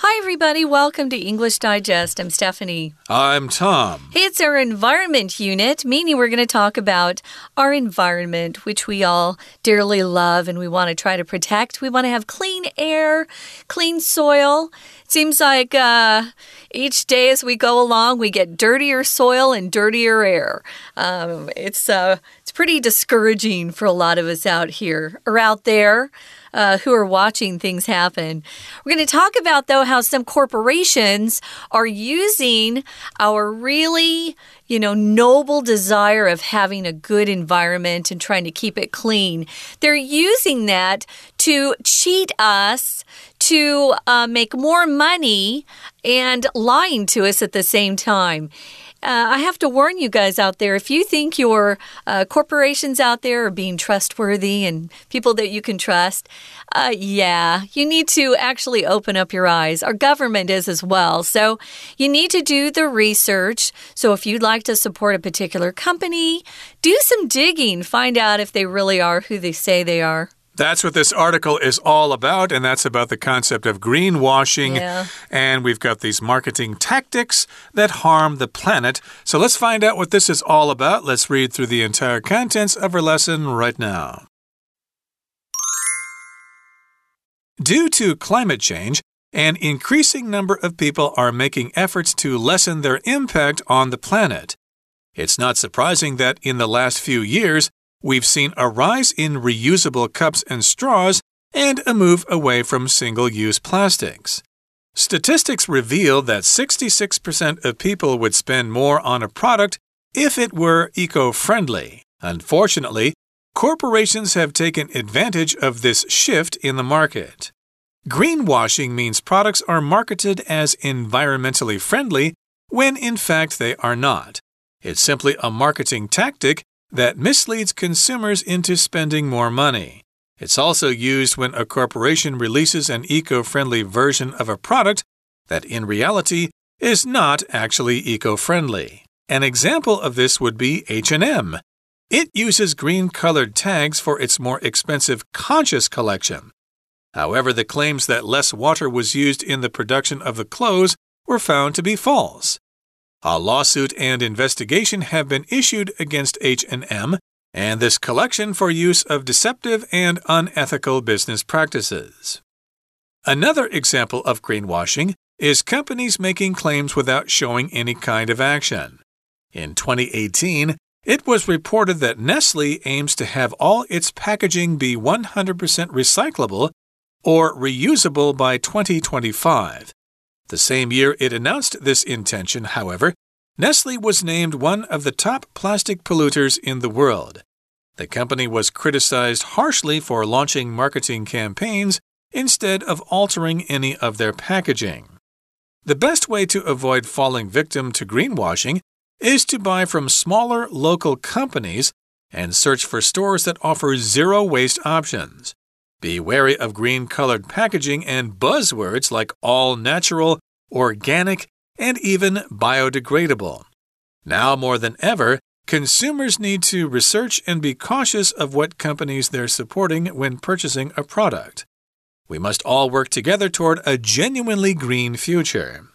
Hi, everybody. Welcome to English Digest. I'm Stephanie. I'm Tom. It's our environment unit, meaning we're going to talk about our environment, which we all dearly love and we want to try to protect. We want to have clean air, clean soil. It seems like uh, each day as we go along, we get dirtier soil and dirtier air. Um, it's uh, it's pretty discouraging for a lot of us out here or out there uh, who are watching things happen. We're going to talk about, though, how some corporations are using our really you know, noble desire of having a good environment and trying to keep it clean. They're using that to cheat us, to uh, make more money, and lying to us at the same time. Uh, I have to warn you guys out there if you think your uh, corporations out there are being trustworthy and people that you can trust, uh, yeah, you need to actually open up your eyes. Our government is as well. So you need to do the research. So if you'd like to support a particular company, do some digging, find out if they really are who they say they are. That's what this article is all about, and that's about the concept of greenwashing. Yeah. And we've got these marketing tactics that harm the planet. So let's find out what this is all about. Let's read through the entire contents of our lesson right now. Due to climate change, an increasing number of people are making efforts to lessen their impact on the planet. It's not surprising that in the last few years, we've seen a rise in reusable cups and straws and a move away from single use plastics. Statistics reveal that 66% of people would spend more on a product if it were eco friendly. Unfortunately, corporations have taken advantage of this shift in the market. Greenwashing means products are marketed as environmentally friendly when in fact they are not. It's simply a marketing tactic that misleads consumers into spending more money. It's also used when a corporation releases an eco friendly version of a product that in reality is not actually eco friendly. An example of this would be H&M. It uses green colored tags for its more expensive conscious collection. However, the claims that less water was used in the production of the clothes were found to be false. A lawsuit and investigation have been issued against H&M and this collection for use of deceptive and unethical business practices. Another example of greenwashing is companies making claims without showing any kind of action. In 2018, it was reported that Nestle aims to have all its packaging be 100% recyclable or reusable by 2025. The same year it announced this intention, however, Nestle was named one of the top plastic polluters in the world. The company was criticized harshly for launching marketing campaigns instead of altering any of their packaging. The best way to avoid falling victim to greenwashing is to buy from smaller local companies and search for stores that offer zero waste options. Be wary of green colored packaging and buzzwords like all natural, organic, and even biodegradable. Now more than ever, consumers need to research and be cautious of what companies they're supporting when purchasing a product. We must all work together toward a genuinely green future.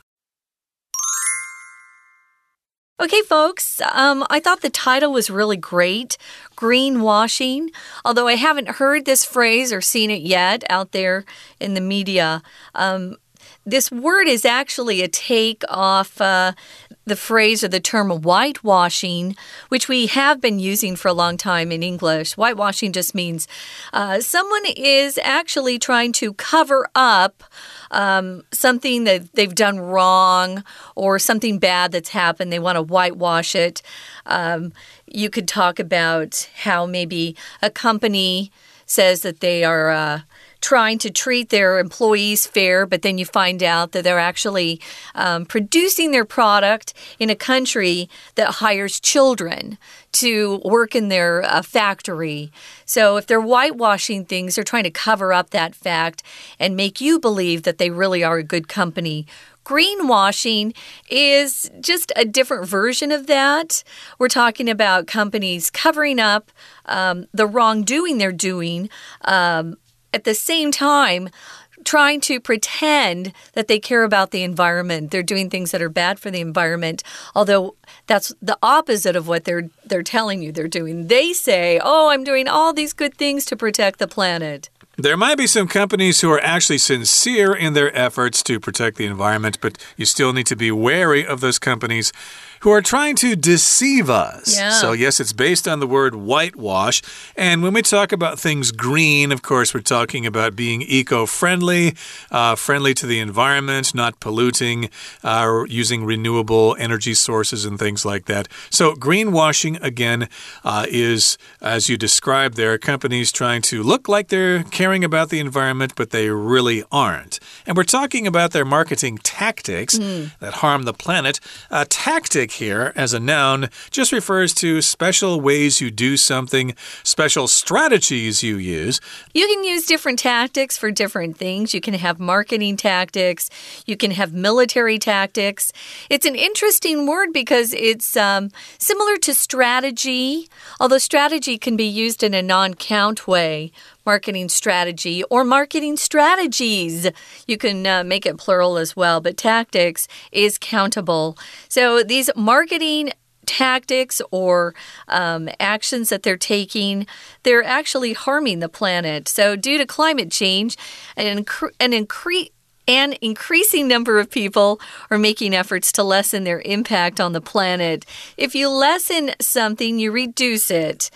Okay, folks, um, I thought the title was really great greenwashing. Although I haven't heard this phrase or seen it yet out there in the media, um, this word is actually a take off uh, the phrase or the term whitewashing, which we have been using for a long time in English. Whitewashing just means uh, someone is actually trying to cover up um, something that they've done wrong or something bad that's happened. They want to whitewash it. Um, you could talk about how maybe a company says that they are. Uh, trying to treat their employees fair, but then you find out that they're actually um, producing their product in a country that hires children to work in their uh, factory. So if they're whitewashing things, they're trying to cover up that fact and make you believe that they really are a good company greenwashing is just a different version of that. We're talking about companies covering up um, the wrongdoing they're doing um, at the same time, trying to pretend that they care about the environment. They're doing things that are bad for the environment, although that's the opposite of what they're they're telling you they're doing. They say, "Oh, I'm doing all these good things to protect the planet." There might be some companies who are actually sincere in their efforts to protect the environment, but you still need to be wary of those companies who are trying to deceive us. Yeah. So, yes, it's based on the word whitewash. And when we talk about things green, of course, we're talking about being eco friendly, uh, friendly to the environment, not polluting, uh, using renewable energy sources and things like that. So, greenwashing, again, uh, is, as you described there, companies trying to look like they're caring about the environment, but they really aren't. And we're talking about their marketing tactics Mm. that harm the planet. A tactic here, as a noun, just refers to special ways you do something, special strategies you use. You can use different tactics for different things. You can have marketing tactics, you can have military tactics. It's an interesting word because it's um, similar to strategy, although strategy can be used in a non count way. Marketing strategy or marketing strategies. You can uh, make it plural as well, but tactics is countable. So these marketing tactics or um, actions that they're taking, they're actually harming the planet. So, due to climate change, an, incre an increase an increasing number of people are making efforts to lessen their impact on the planet. If you lessen something, you reduce it.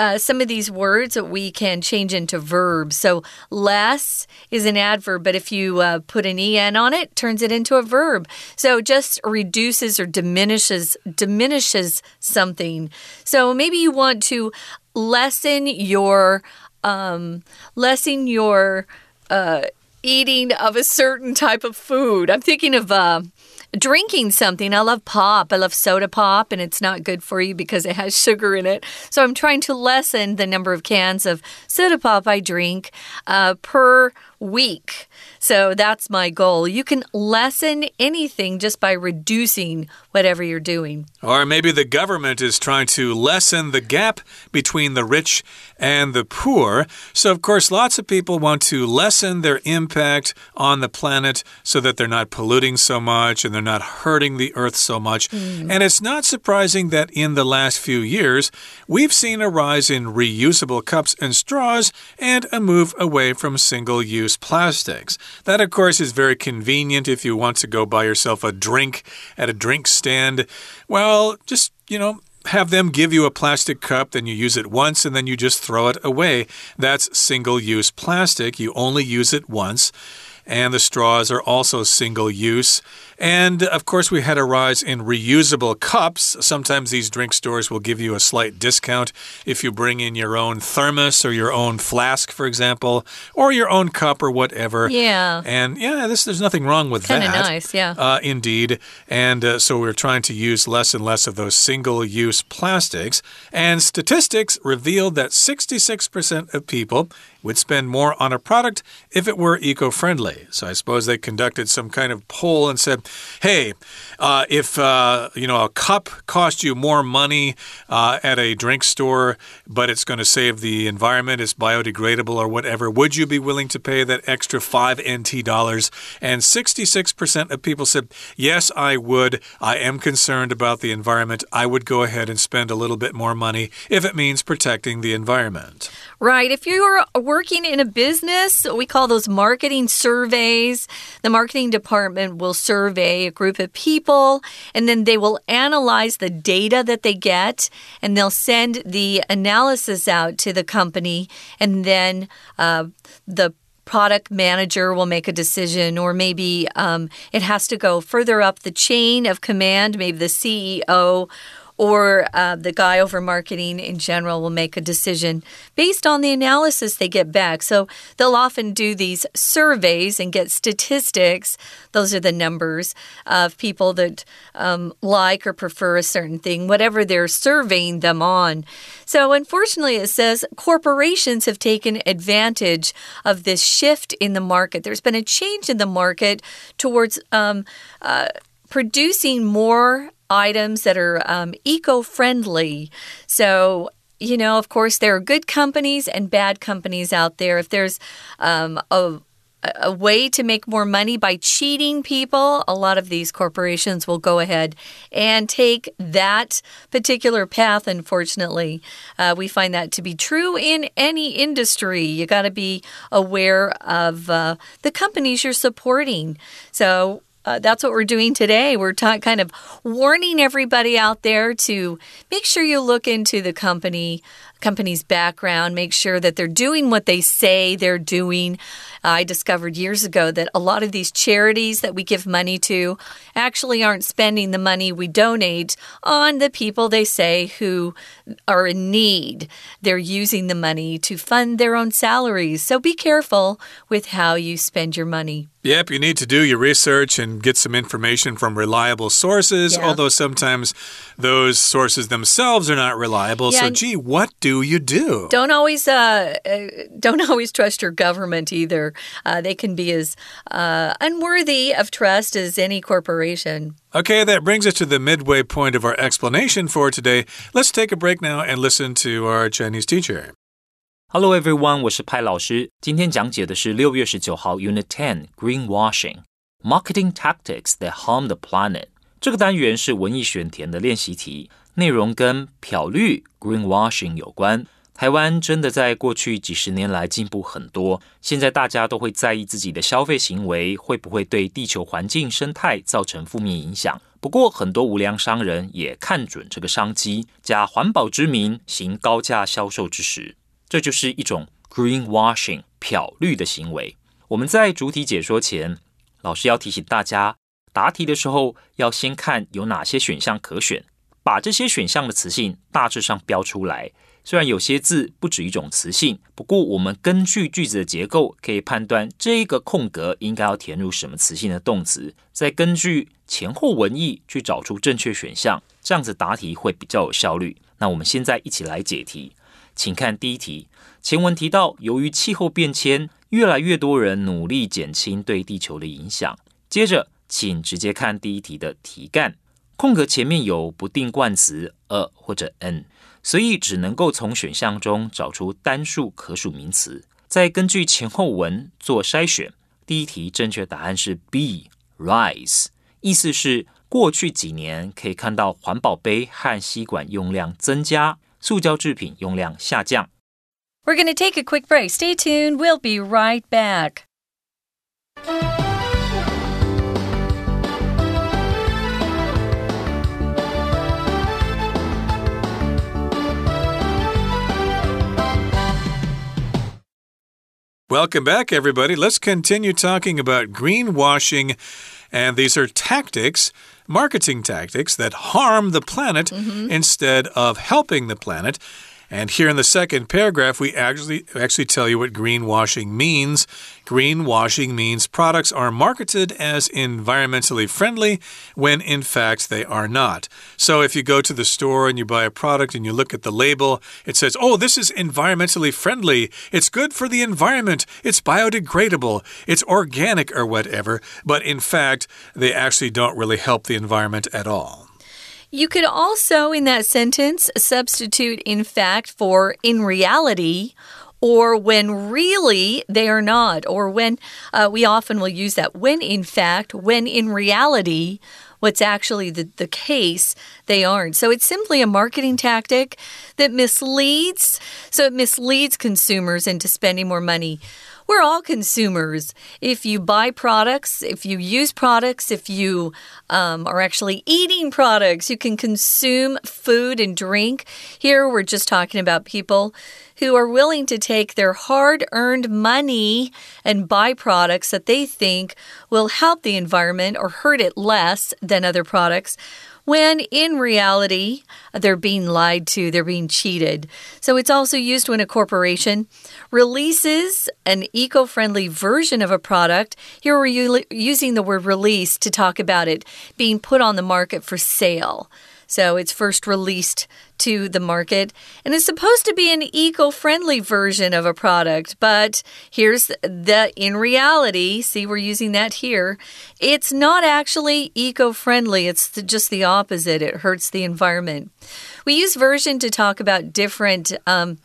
Uh, some of these words we can change into verbs. So, less is an adverb, but if you uh, put an en on it, turns it into a verb. So, just reduces or diminishes diminishes something. So, maybe you want to lessen your um, lessen your uh, eating of a certain type of food. I'm thinking of. Uh, drinking something. I love pop. I love soda pop, and it's not good for you because it has sugar in it. So I'm trying to lessen the number of cans of soda pop I drink uh, per week. So that's my goal. You can lessen anything just by reducing whatever you're doing. Or maybe the government is trying to lessen the gap between the rich and the poor. So, of course, lots of people want to lessen their impact on the planet so that they're not polluting so much and they're not hurting the earth so much. Mm. And it's not surprising that in the last few years, we've seen a rise in reusable cups and straws and a move away from single use plastics. That, of course, is very convenient if you want to go buy yourself a drink at a drink stand. Well, just, you know, have them give you a plastic cup, then you use it once, and then you just throw it away. That's single use plastic. You only use it once. And the straws are also single use. And of course, we had a rise in reusable cups. Sometimes these drink stores will give you a slight discount if you bring in your own thermos or your own flask, for example, or your own cup or whatever. Yeah. And yeah, this, there's nothing wrong with Kinda that. nice, yeah. Uh, indeed. And uh, so we're trying to use less and less of those single use plastics. And statistics revealed that 66% of people would spend more on a product if it were eco friendly. So I suppose they conducted some kind of poll and said, hey, uh, if uh, you know a cup costs you more money uh, at a drink store, but it's going to save the environment, it's biodegradable or whatever, would you be willing to pay that extra five NT dollars? And 66% of people said, yes, I would. I am concerned about the environment. I would go ahead and spend a little bit more money if it means protecting the environment. Right. If you're working in a business, we call those marketing surveys. The marketing department will survey a group of people and then they will analyze the data that they get and they'll send the analysis out to the company and then uh, the product manager will make a decision, or maybe um, it has to go further up the chain of command. Maybe the CEO or uh, the guy over marketing in general will make a decision based on the analysis they get back. So they'll often do these surveys and get statistics. Those are the numbers of people that um, like or prefer a certain thing, whatever they're surveying them on. So unfortunately, it says corporations have taken advantage of this shift in the market. There's been a change in the market towards um, uh, producing more items that are um, eco friendly. So, you know, of course, there are good companies and bad companies out there. If there's um, a a way to make more money by cheating people, a lot of these corporations will go ahead and take that particular path, unfortunately. Uh, we find that to be true in any industry. You got to be aware of uh, the companies you're supporting. So, uh, that's what we're doing today. We're kind of warning everybody out there to make sure you look into the company company's background, make sure that they're doing what they say they're doing. I discovered years ago that a lot of these charities that we give money to actually aren't spending the money we donate on the people they say who are in need. They're using the money to fund their own salaries. So be careful with how you spend your money. Yep, you need to do your research and get some information from reliable sources, yeah. although sometimes those sources themselves are not reliable. Yeah, so, gee, what do you do? Don't always, uh, uh, don't always trust your government either. Uh, they can be as uh, unworthy of trust as any corporation. Okay, that brings us to the midway point of our explanation for today. Let's take a break now and listen to our Chinese teacher. Hello everyone，我是派老师。今天讲解的是六月十九号 Unit Ten Greenwashing Marketing Tactics that Harm the Planet。这个单元是文艺选填的练习题，内容跟漂绿 Greenwashing 有关。台湾真的在过去几十年来进步很多，现在大家都会在意自己的消费行为会不会对地球环境生态造成负面影响。不过，很多无良商人也看准这个商机，假环保之名行高价销售之实。这就是一种 greenwashing 漂绿的行为。我们在主体解说前，老师要提醒大家，答题的时候要先看有哪些选项可选，把这些选项的词性大致上标出来。虽然有些字不止一种词性，不过我们根据句子的结构可以判断这一个空格应该要填入什么词性的动词，再根据前后文意去找出正确选项，这样子答题会比较有效率。那我们现在一起来解题。请看第一题，前文提到，由于气候变迁，越来越多人努力减轻对地球的影响。接着，请直接看第一题的题干，空格前面有不定冠词 a 或者 n，所以只能够从选项中找出单数可数名词，再根据前后文做筛选。第一题正确答案是 B，rise，意思是过去几年可以看到环保杯和吸管用量增加。塑胶制品用量下降。We're going to take a quick break. Stay tuned. We'll be right back. Welcome back, everybody. Let's continue talking about greenwashing. and these are tactics marketing tactics that harm the planet mm -hmm. instead of helping the planet. And here in the second paragraph, we actually actually tell you what greenwashing means. Greenwashing means products are marketed as environmentally friendly when in fact they are not. So if you go to the store and you buy a product and you look at the label, it says, "Oh, this is environmentally friendly. It's good for the environment. It's biodegradable. It's organic or whatever." But in fact, they actually don't really help the environment at all. You could also, in that sentence, substitute in fact for in reality or when really they are not, or when uh, we often will use that when in fact, when in reality, what's actually the, the case, they aren't. So it's simply a marketing tactic that misleads. So it misleads consumers into spending more money. We're all consumers. If you buy products, if you use products, if you um, are actually eating products, you can consume food and drink. Here we're just talking about people who are willing to take their hard earned money and buy products that they think will help the environment or hurt it less than other products when in reality, they're being lied to, they're being cheated. So it's also used when a corporation releases an eco friendly version of a product. Here we're using the word release to talk about it being put on the market for sale. So it's first released to the market and it's supposed to be an eco friendly version of a product. But here's the in reality, see, we're using that here. It's not actually eco friendly, it's just the opposite. It hurts the environment. We use version to talk about different. Um,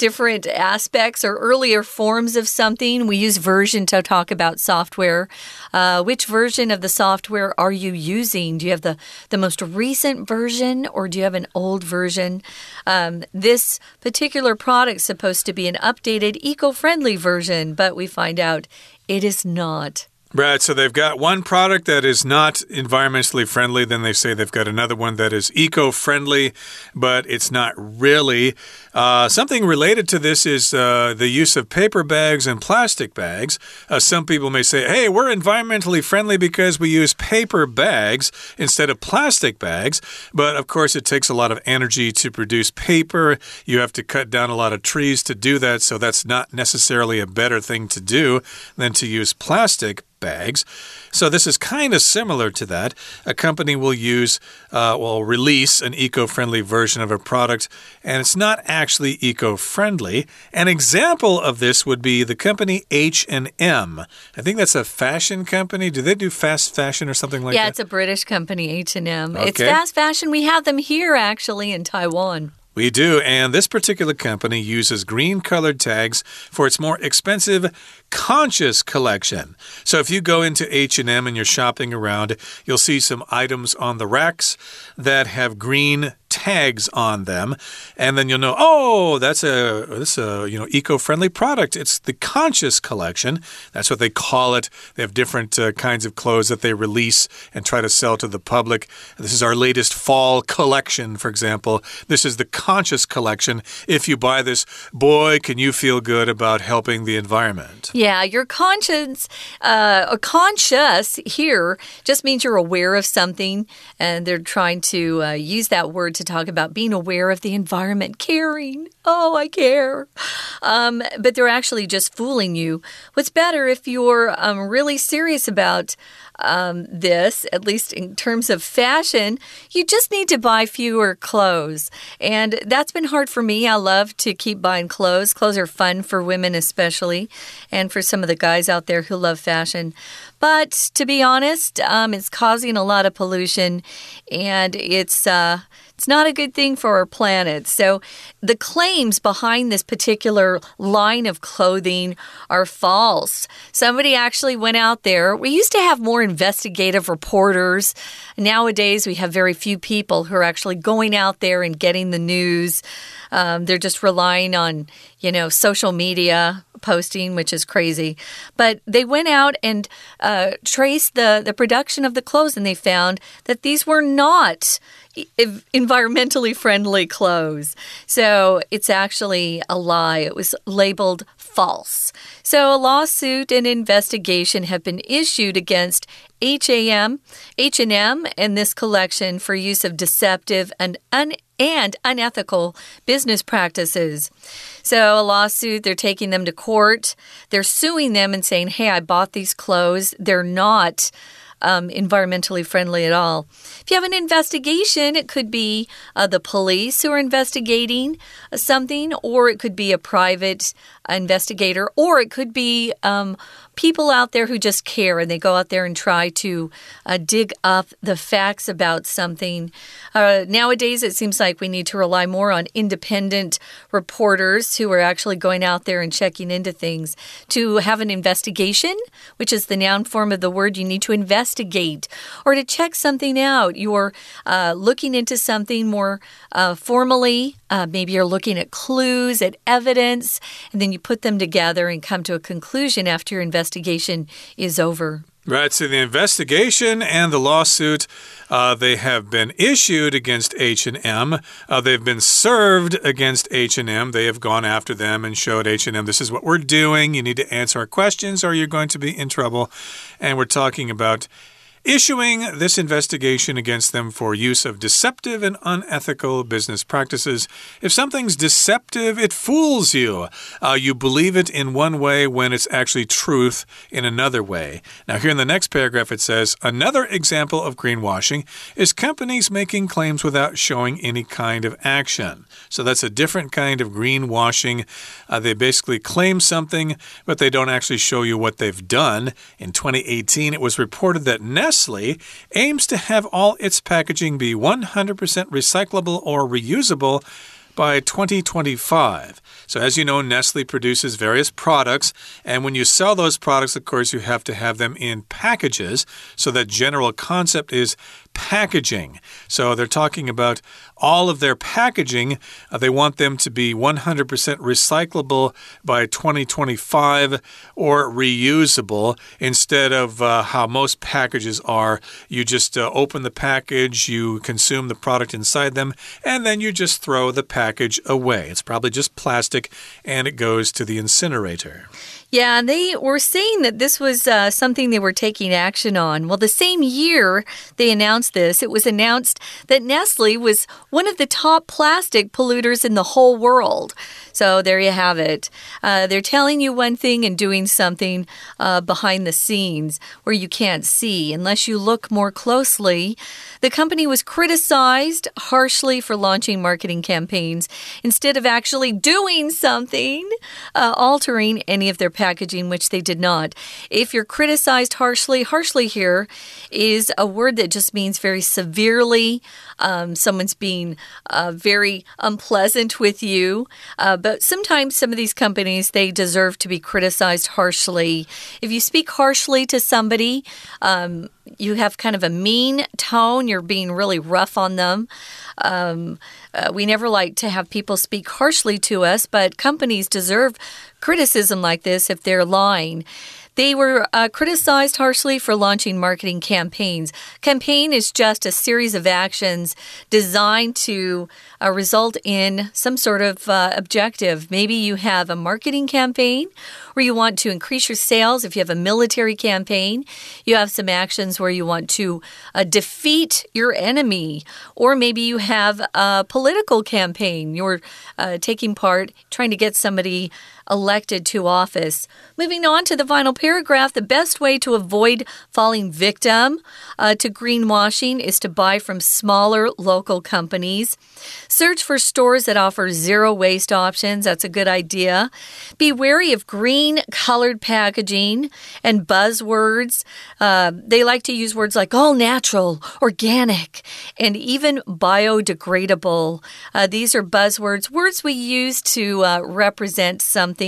different aspects or earlier forms of something. We use version to talk about software. Uh, which version of the software are you using? Do you have the, the most recent version or do you have an old version? Um, this particular product is supposed to be an updated, eco friendly version, but we find out it is not. Right, so they've got one product that is not environmentally friendly, then they say they've got another one that is eco friendly, but it's not really. Uh, something related to this is uh, the use of paper bags and plastic bags. Uh, some people may say, hey, we're environmentally friendly because we use paper bags instead of plastic bags, but of course, it takes a lot of energy to produce paper. You have to cut down a lot of trees to do that, so that's not necessarily a better thing to do than to use plastic bags. So this is kind of similar to that. A company will use, uh, will release an eco-friendly version of a product, and it's not actually eco-friendly. An example of this would be the company H&M. I think that's a fashion company. Do they do fast fashion or something like yeah, that? Yeah, it's a British company, H&M. Okay. It's fast fashion. We have them here actually in Taiwan. We do, and this particular company uses green colored tags for its more expensive conscious collection. So if you go into H&M and you're shopping around, you'll see some items on the racks that have green tags on them and then you'll know oh that's a this a you know eco-friendly product. It's the conscious collection. That's what they call it. They have different uh, kinds of clothes that they release and try to sell to the public. This is our latest fall collection for example. This is the conscious collection. If you buy this boy can you feel good about helping the environment. Yeah your conscience uh, conscious here just means you're aware of something and they're trying to uh, use that word to talk about being aware of the environment, caring. Oh, I care. Um, but they're actually just fooling you. What's better if you're um, really serious about um, this, at least in terms of fashion, you just need to buy fewer clothes. And that's been hard for me. I love to keep buying clothes. Clothes are fun for women, especially, and for some of the guys out there who love fashion. But to be honest, um, it's causing a lot of pollution and it's. Uh, it's not a good thing for our planet. So, the claims behind this particular line of clothing are false. Somebody actually went out there. We used to have more investigative reporters. Nowadays, we have very few people who are actually going out there and getting the news. Um, they're just relying on, you know, social media posting, which is crazy. But they went out and uh, traced the, the production of the clothes, and they found that these were not environmentally friendly clothes. So it's actually a lie. It was labeled false. So a lawsuit and investigation have been issued against HAM, H&M and this collection for use of deceptive and un and unethical business practices. So, a lawsuit, they're taking them to court. They're suing them and saying, hey, I bought these clothes. They're not um, environmentally friendly at all. If you have an investigation, it could be uh, the police who are investigating uh, something, or it could be a private investigator, or it could be um, people out there who just care and they go out there and try to uh, dig up the facts about something. Uh, nowadays, it seems like we need to rely more on independent reporters who are actually going out there and checking into things. To have an investigation, which is the noun form of the word, you need to investigate or to check something out. You're uh, looking into something more uh, formally. Uh, maybe you're looking at clues, at evidence, and then you put them together and come to a conclusion after your investigation is over. Right, so the investigation and the lawsuit, uh, they have been issued against H&M. Uh, they've been served against H&M. They have gone after them and showed H&M, this is what we're doing. You need to answer our questions or you're going to be in trouble. And we're talking about issuing this investigation against them for use of deceptive and unethical business practices. If something's deceptive, it fools you. Uh, you believe it in one way when it's actually truth in another way. Now, here in the next paragraph, it says another example of greenwashing is companies making claims without showing any kind of action. So that's a different kind of greenwashing. Uh, they basically claim something, but they don't actually show you what they've done. In 2018, it was reported that Nestle aims to have all its packaging be 100% recyclable or reusable by 2025. So, as you know, Nestle produces various products, and when you sell those products, of course, you have to have them in packages. So, that general concept is packaging. So they're talking about all of their packaging. Uh, they want them to be 100% recyclable by 2025 or reusable instead of uh, how most packages are. You just uh, open the package, you consume the product inside them, and then you just throw the package away. It's probably just plastic and it goes to the incinerator. Yeah, they were saying that this was uh, something they were taking action on. Well, the same year they announced this, it was announced that Nestle was one of the top plastic polluters in the whole world. So there you have it. Uh, they're telling you one thing and doing something uh, behind the scenes where you can't see unless you look more closely. The company was criticized harshly for launching marketing campaigns instead of actually doing something, uh, altering any of their packaging, which they did not. If you're criticized harshly, harshly here is a word that just means very severely. Um, someone's being uh, very unpleasant with you. Uh, but sometimes some of these companies, they deserve to be criticized harshly. If you speak harshly to somebody, um, you have kind of a mean tone, you're being really rough on them. Um, uh, we never like to have people speak harshly to us, but companies deserve criticism like this if they're lying. They were uh, criticized harshly for launching marketing campaigns. Campaign is just a series of actions designed to uh, result in some sort of uh, objective. Maybe you have a marketing campaign where you want to increase your sales. If you have a military campaign, you have some actions where you want to uh, defeat your enemy. Or maybe you have a political campaign. You're uh, taking part trying to get somebody elected to office. Moving on to the final paragraph, the best way to avoid falling victim uh, to greenwashing is to buy from smaller local companies. Search for stores that offer zero waste options. That's a good idea. Be wary of green colored packaging and buzzwords. Uh, they like to use words like all natural, organic, and even biodegradable. Uh, these are buzzwords, words we use to uh, represent something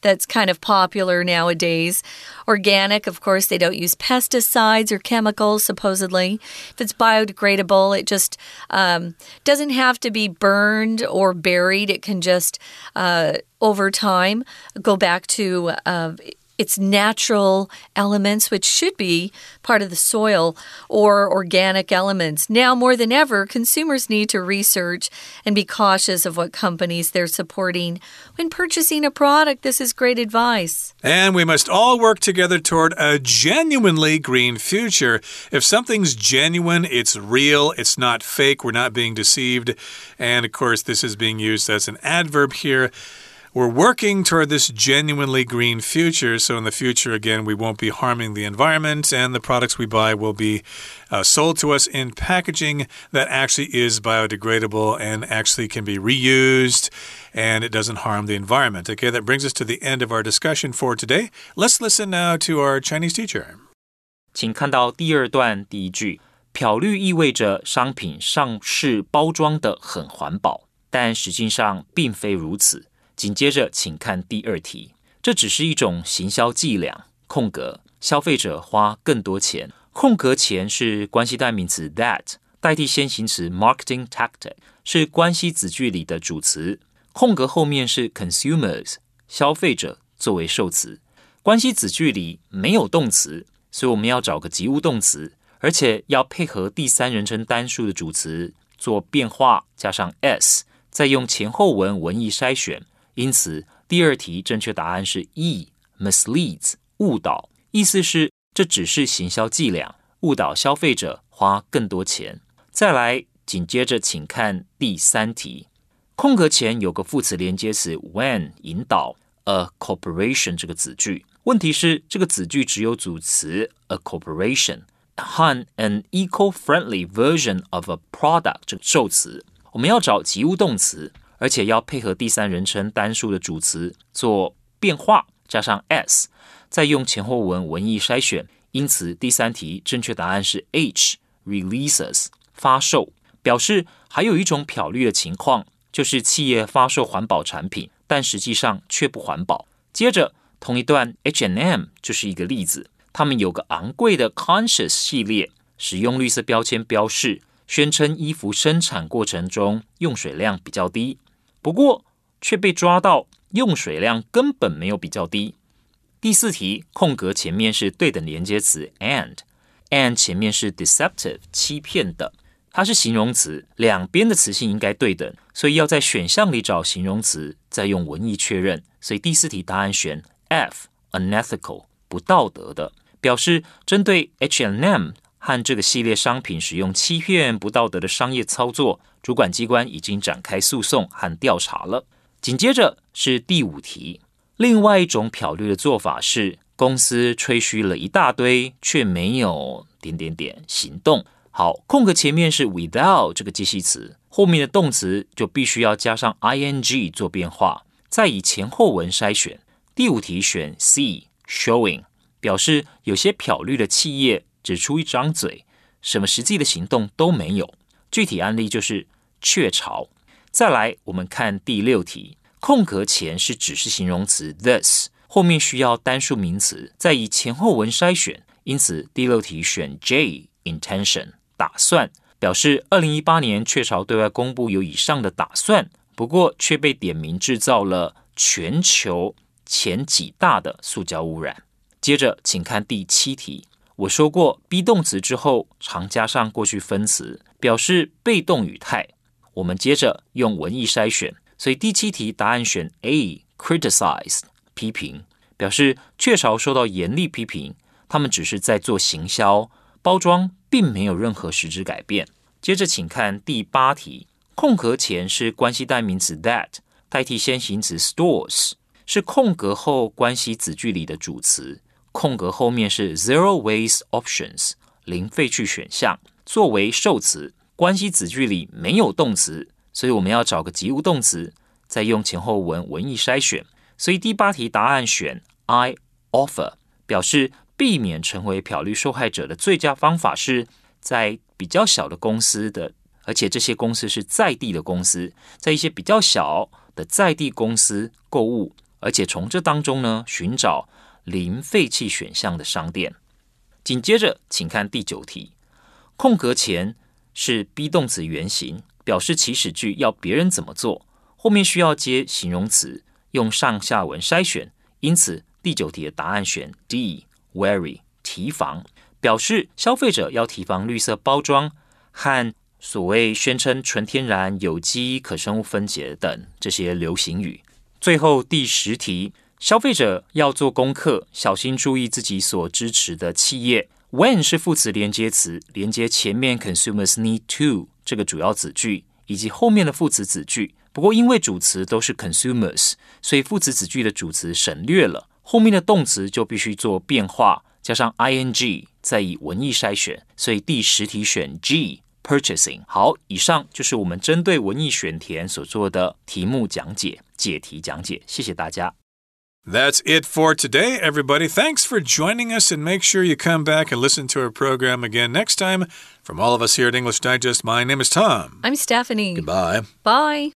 that's kind of popular nowadays. Organic, of course, they don't use pesticides or chemicals, supposedly. If it's biodegradable, it just um, doesn't have to be burned or buried. It can just, uh, over time, go back to uh, its natural elements, which should be part of the soil, or organic elements. Now, more than ever, consumers need to research and be cautious of what companies they're supporting when purchasing a product. This is great advice. And we must all work together toward a genuinely green future. If something's genuine, it's real, it's not fake, we're not being deceived. And of course, this is being used as an adverb here We're working toward this genuinely green future. So, in the future, again, we won't be harming the environment, and the products we buy will be uh, sold to us in packaging that actually is biodegradable and actually can be reused and it doesn't harm the environment. Okay, that brings us to the end of our discussion for today. Let's listen now to our Chinese teacher. 请看到第二段第一句，漂绿意味着商品上市包装的很环保，但实际上并非如此。 紧接着，请看第二题，这只是一种行销伎俩。空格，消费者花更多钱。空格前是关系代名词 that 代替先行词 marketing tactic，是关系子句里的主词。空格后面是 consumers 消费者作为受词。关系子句里没有动词，所以我们要找个及物动词，而且要配合第三人称单数的主词做变化，加上 s，再用前后文文意筛选。因此，第二题正确答案是 E，misleads 误导，意思是这只是行销伎俩，误导消费者花更多钱。再来，紧接着请看第三题，空格前有个副词连接词 when 引导 a corporation 这个子句，问题是这个子句只有主词 a corporation 和 an eco-friendly version of a product 这个受词，我们要找及物动词。而且要配合第三人称单数的主词做变化，加上 s，再用前后文文意筛选。因此，第三题正确答案是 H，releases 发售，表示还有一种漂绿的情况，就是企业发售环保产品，但实际上却不环保。接着，同一段 H and M 就是一个例子，他们有个昂贵的 Conscious 系列，使用绿色标签标示，宣称衣服生产过程中用水量比较低，不过却被抓到用水量根本没有比较低。第四题，空格前面是对等连接词 and，and 前面是 deceptive 欺骗的，它是形容词，两边的词性应该对等，所以要在选项里找形容词，再用文意确认。所以第四题答案选 F，unethical 不道德的，表示针对 H&M 和这个系列商品使用欺骗、不道德的商业操作，主管机关已经展开诉讼和调查了。紧接着是第五题。另外一种漂绿的做法是，公司吹嘘了一大堆，却没有点点点行动。好，空格前面是 without 这个介系词，后面的动词就必须要加上 ing 做变化，再以前后文筛选。第五题选 C，showing 表示有些漂绿的企业只出一张嘴，什么实际的行动都没有。具体案例就是雀巢。再来，我们看第六题。空格前是指示形容词 this，后面需要单数名词，再以前后文筛选。因此第六题选 J，intention 打算，表示二零一八年雀巢对外公布有以上的打算，不过却被点名制造了全球前几大的塑胶污染。接着，请看第七题。我说过，be 动词之后常加上过去分词，表示被动语态。我们接着用文意筛选。所以第七题答案选 A，criticize 批评，表示雀巢受到严厉批评，他们只是在做行销包装，并没有任何实质改变。接着请看第八题，空格前是关系代名词 that 代替先行词 stores，是空格后关系子句里的主词，空格后面是 zero waste options 零废去选项作为受词，关系子句里没有动词。所以我们要找个及物动词，再用前后文文意筛选。所以第八题答案选 I offer，表示避免成为漂绿受害者的最佳方法是在比较小的公司的，而且这些公司是在地的公司，在一些比较小的在地公司购物，而且从这当中呢寻找零废弃选项的商店。紧接着，请看第九题，空格前是 be 动词原形。表示祈使句要别人怎么做，后面需要接形容词，用上下文筛选。因此第九题的答案选 D，very 提防，表示消费者要提防绿色包装和所谓宣称纯天然、有机、可生物分解等这些流行语。最后第十题，消费者要做功课，小心注意自己所支持的企业。When 是副词连接词，连接前面 consumers need to。这个主要子句以及后面的副词子句，不过因为主词都是 consumers，所以副词子句的主词省略了，后面的动词就必须做变化，加上 ing，再以文意筛选。所以第十题选 G，purchasing。好，以上就是我们针对文意选填所做的题目讲解、解题讲解。谢谢大家。That's it for today, everybody. Thanks for joining us, and make sure you come back and listen to our program again next time. From all of us here at English Digest, my name is Tom. I'm Stephanie. Goodbye. Bye.